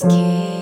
skin.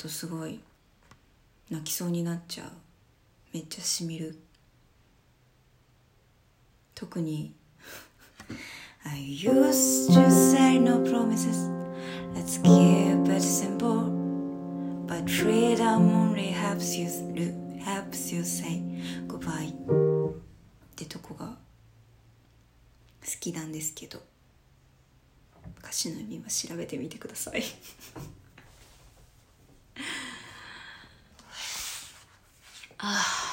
とすごい泣きそうになっちゃうめっちゃしみる特に I used to say no promises Let's keep it simple But freedom only helps you, helps you say goodbye ってとこが好きなんですけど歌詞の意味は調べてみてくださいああ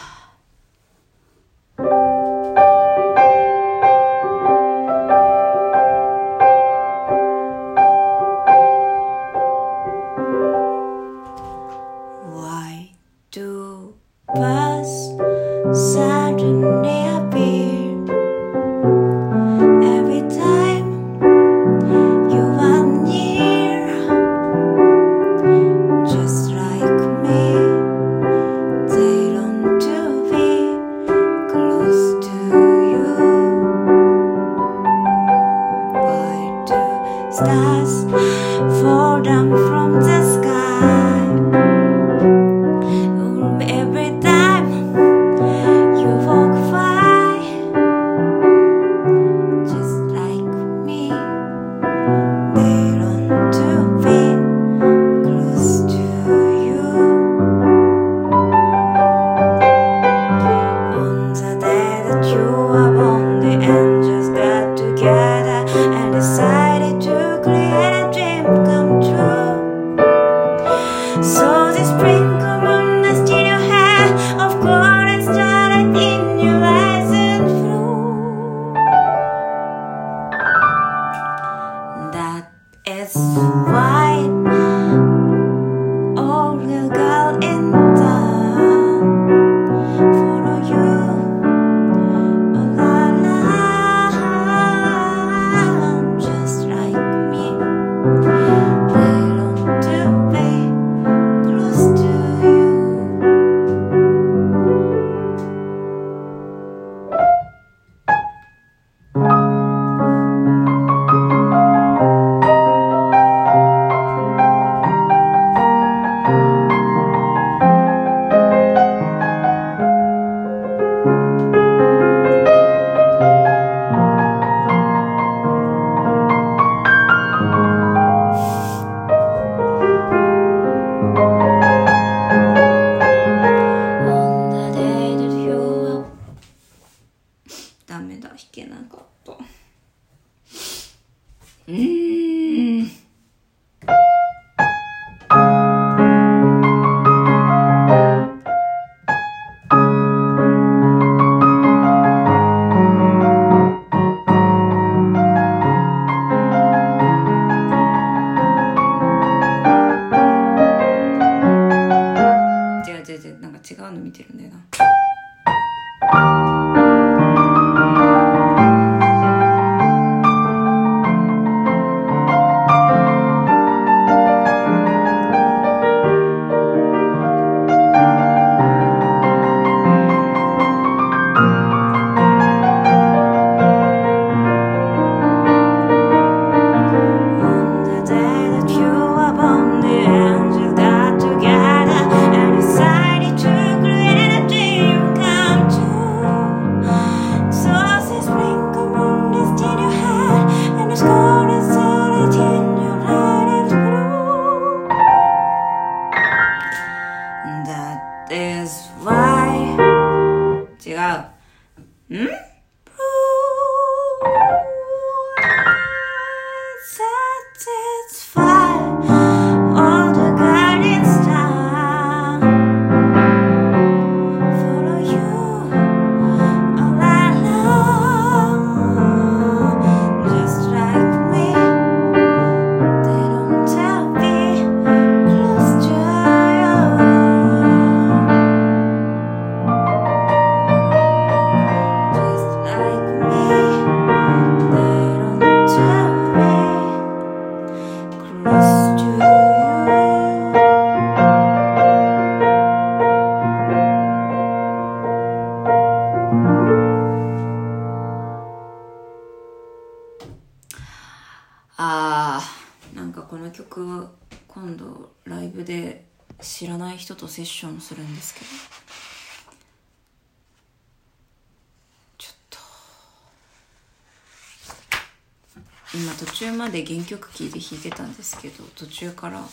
で原曲キーで弾いてたんですけど途中から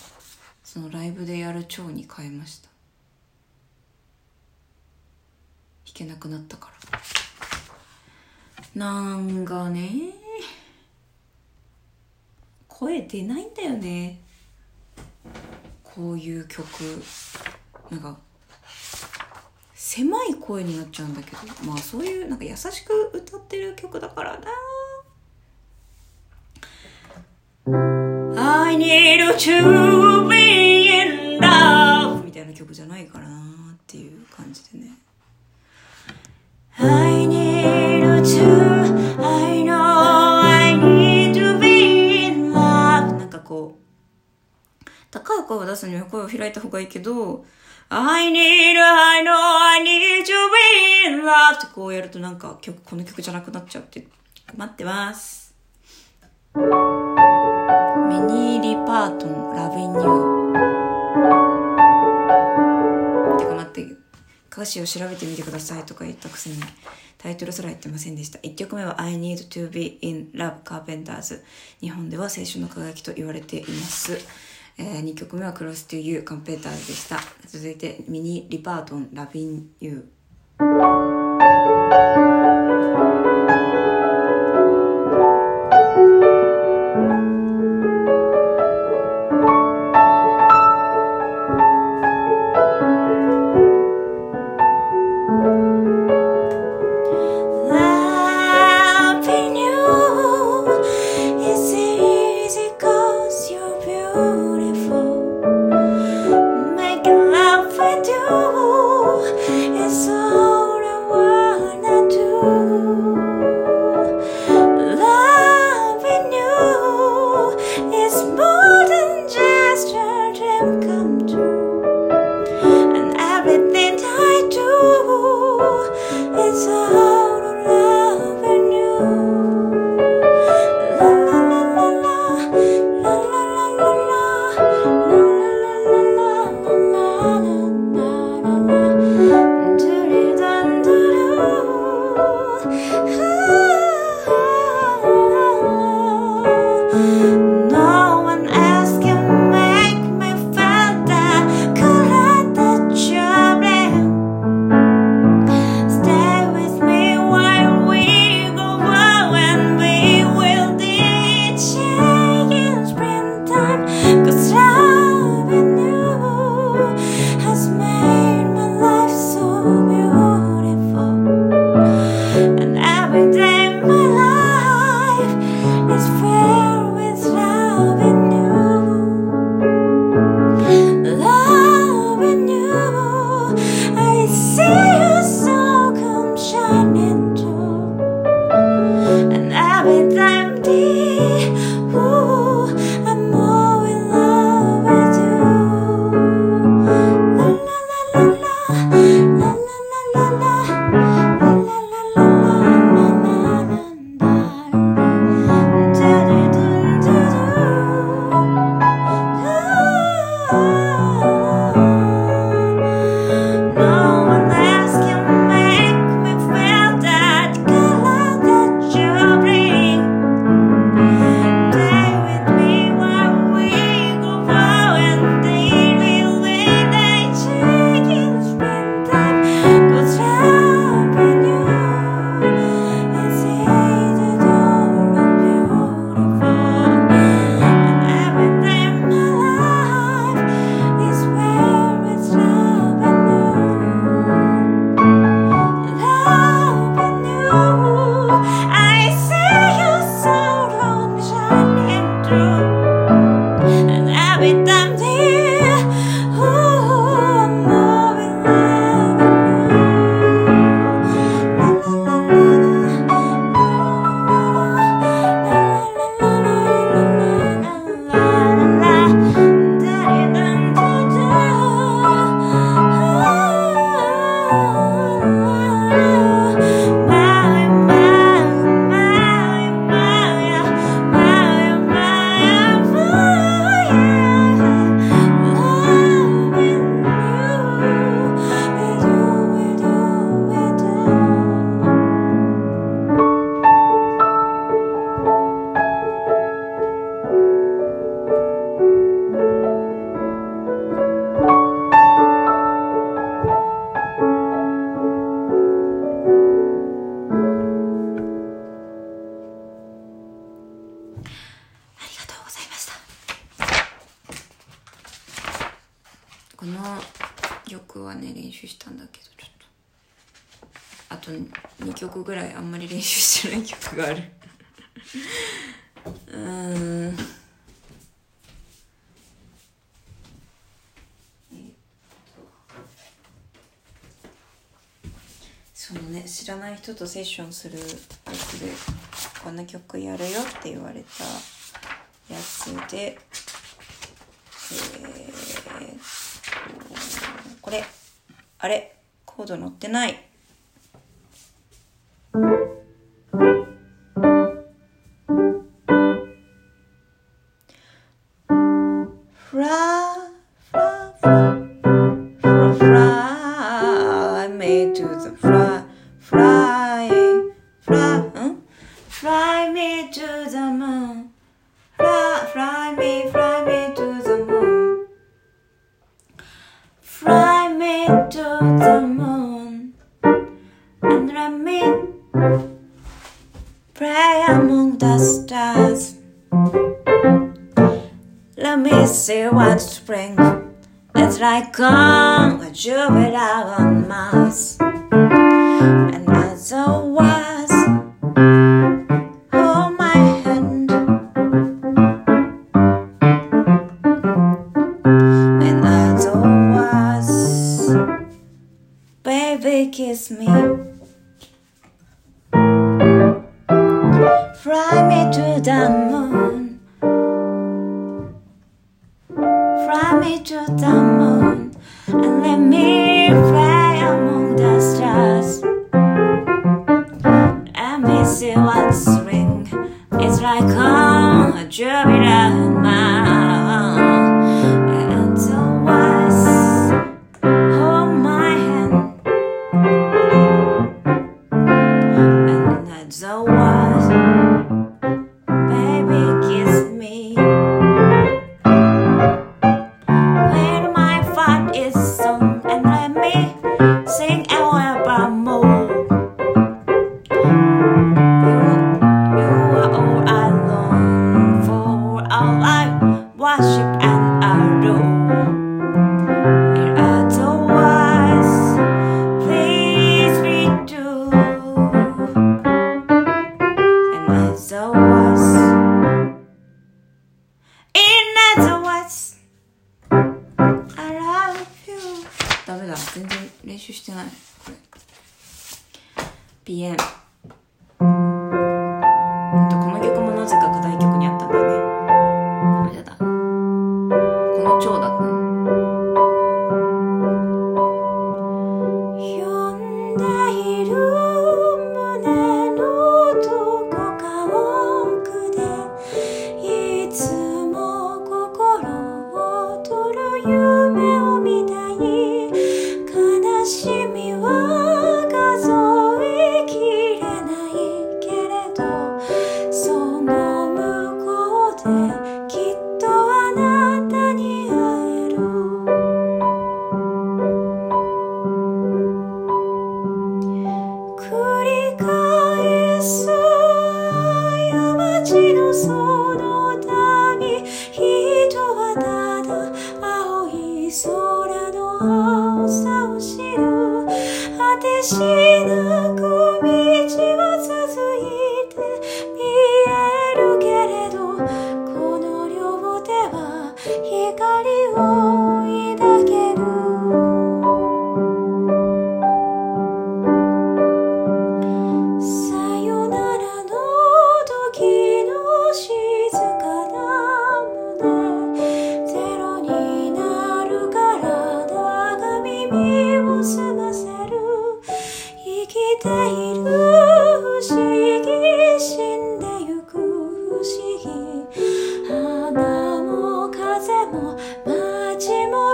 そのライブでやる蝶に変えました。弾けなくなったから。なんかね声出ないんだよね。こういう曲。なんか狭い声になっちゃうんだけど。まあそういうなんか優しく歌ってる曲だからな。I need to be in love みたいな曲じゃないかなっていう感じでね I need to I know I need to be in love なんかこう高い声を出すには声を開いた方がいいけど I need, I know, I need to be in love ってこうやるとなんか曲、この曲じゃなくなっちゃうって。待ってます。リパートン、ラビニュー。てか待って、歌詞を調べてみてくださいとか言ったくせに、タイトルすら言ってませんでした。1曲目は I Need to Be in Love Carpenters。日本では青春の輝きと言われています。えー、2曲目は Close to You カンペーターズでした。続いてミニ・リパートン、ラビン・ユー。そのね知らない人とセッションするやつでこんな曲やるよって言われたやつでえー、これ。あれ？コード載ってない。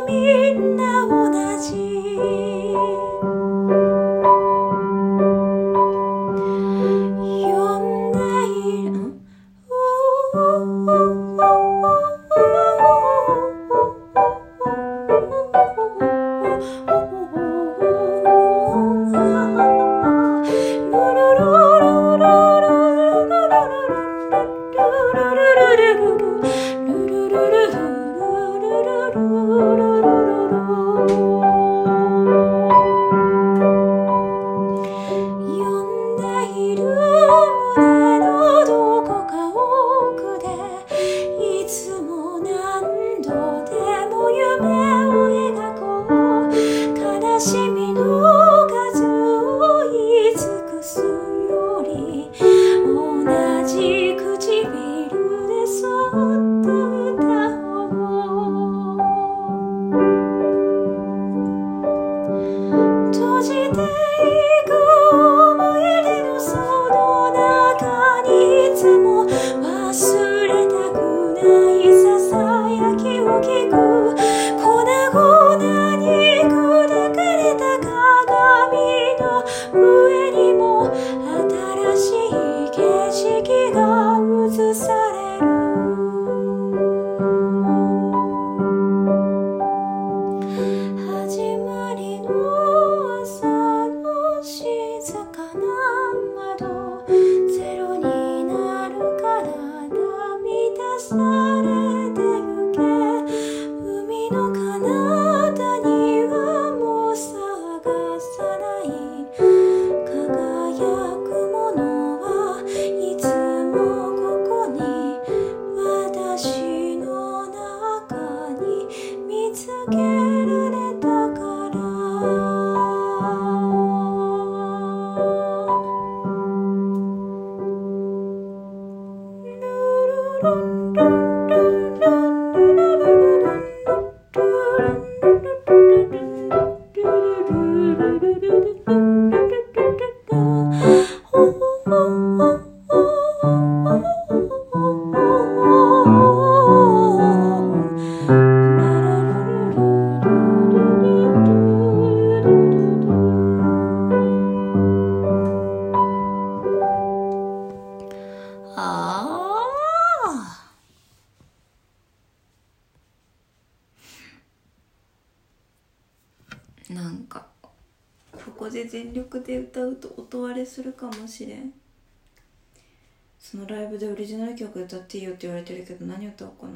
みんな同じ dun, dun. っていいよって言われてるけど何歌おうかな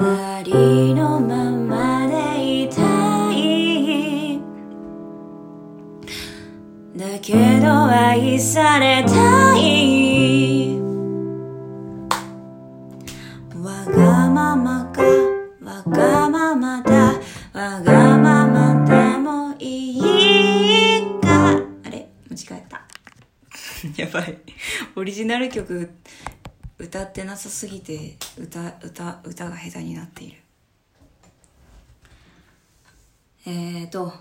ありのままでいたいだけど愛されたいオリジナル曲歌ってなさすぎて歌歌歌が下手になっている。えーと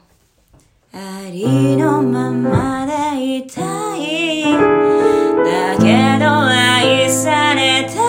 ありのままでいたい。だけど愛された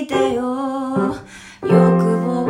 いよ。欲望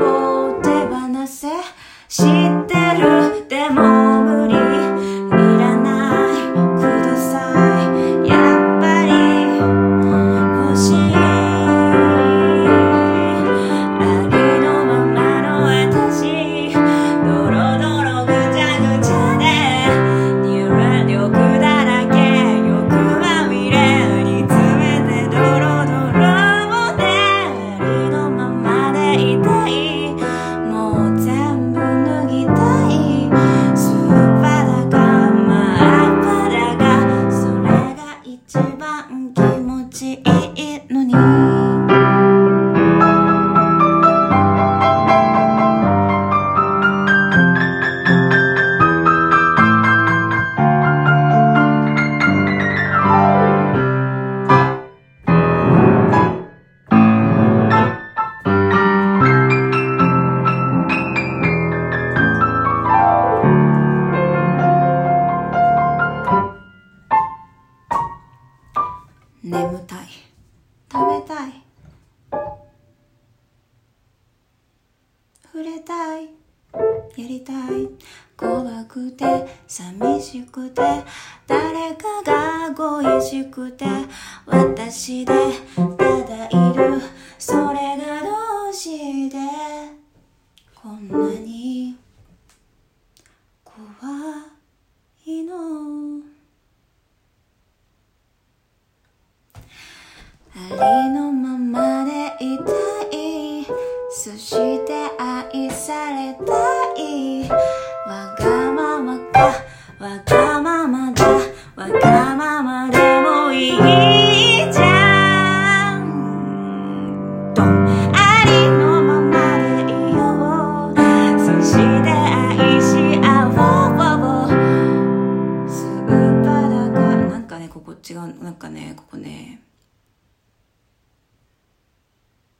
なんかねここね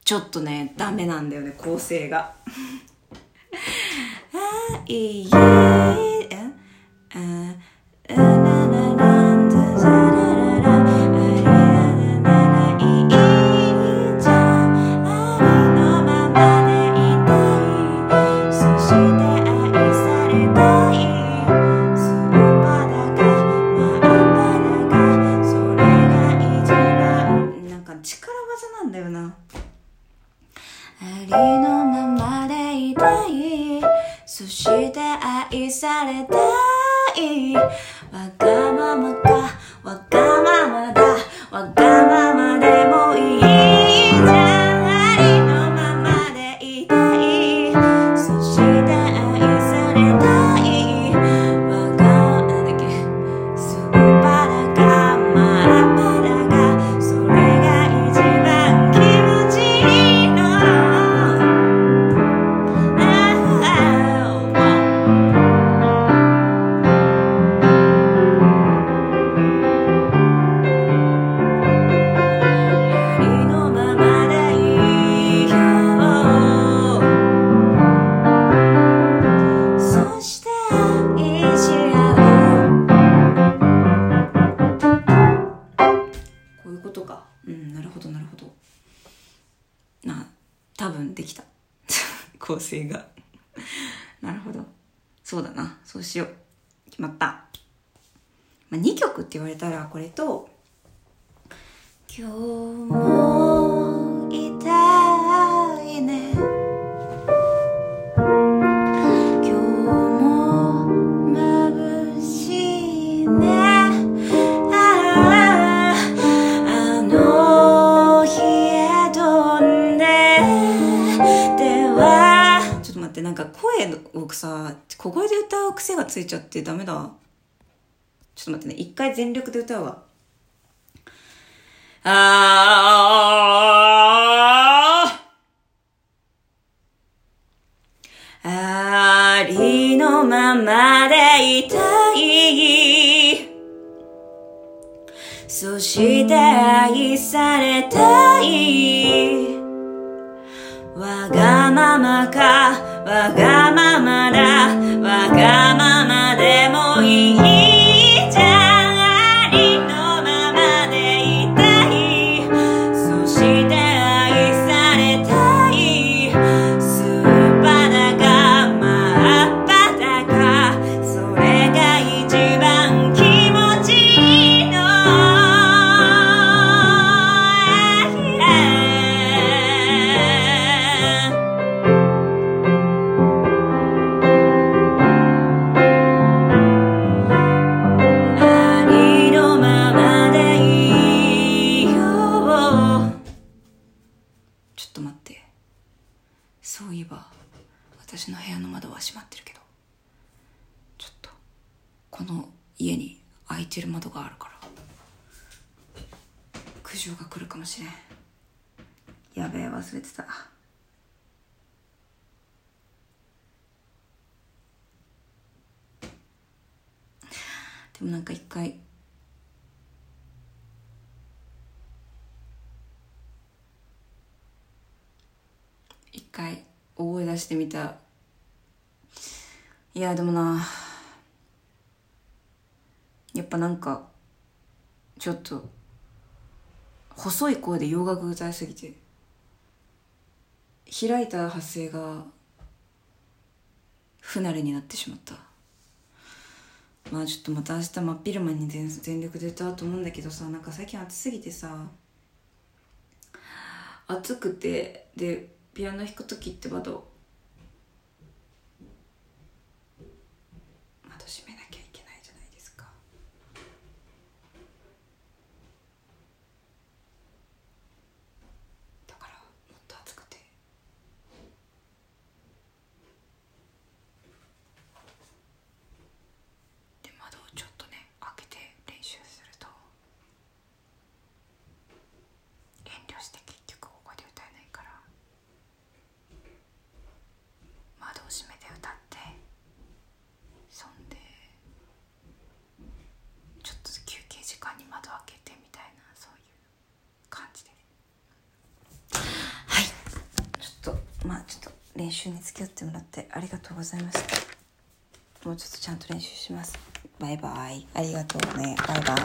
ちょっとねダメなんだよね構成が。あいいってなんか声をさ、小声で歌う癖がついちゃってダメだ。ちょっと待ってね、一回全力で歌うわ。あありのままでいたいそして愛されたいわがままかわがままだしてみた。いやでもな。やっぱなんかちょっと細い声で洋楽歌いすぎて開いた発声が不慣れになってしまった。まあちょっとまた明日真っ昼間に全全力で歌うと思うんだけどさなんか最近暑すぎてさ暑くてでピアノ弾く時って窓窓閉めなきゃいけないじゃないですかだからもっと暑くてで窓をちょっとね開けて練習すると遠慮して結局ここで歌えないから窓を閉めて歌ってそんでちょっと休憩時間に窓開けてみたいなそういう感じではいちょっとまあちょっと練習に付き合ってもらってありがとうございました。もうちょっとちゃんと練習します。バイバイ。ありがとうね。バイバイ。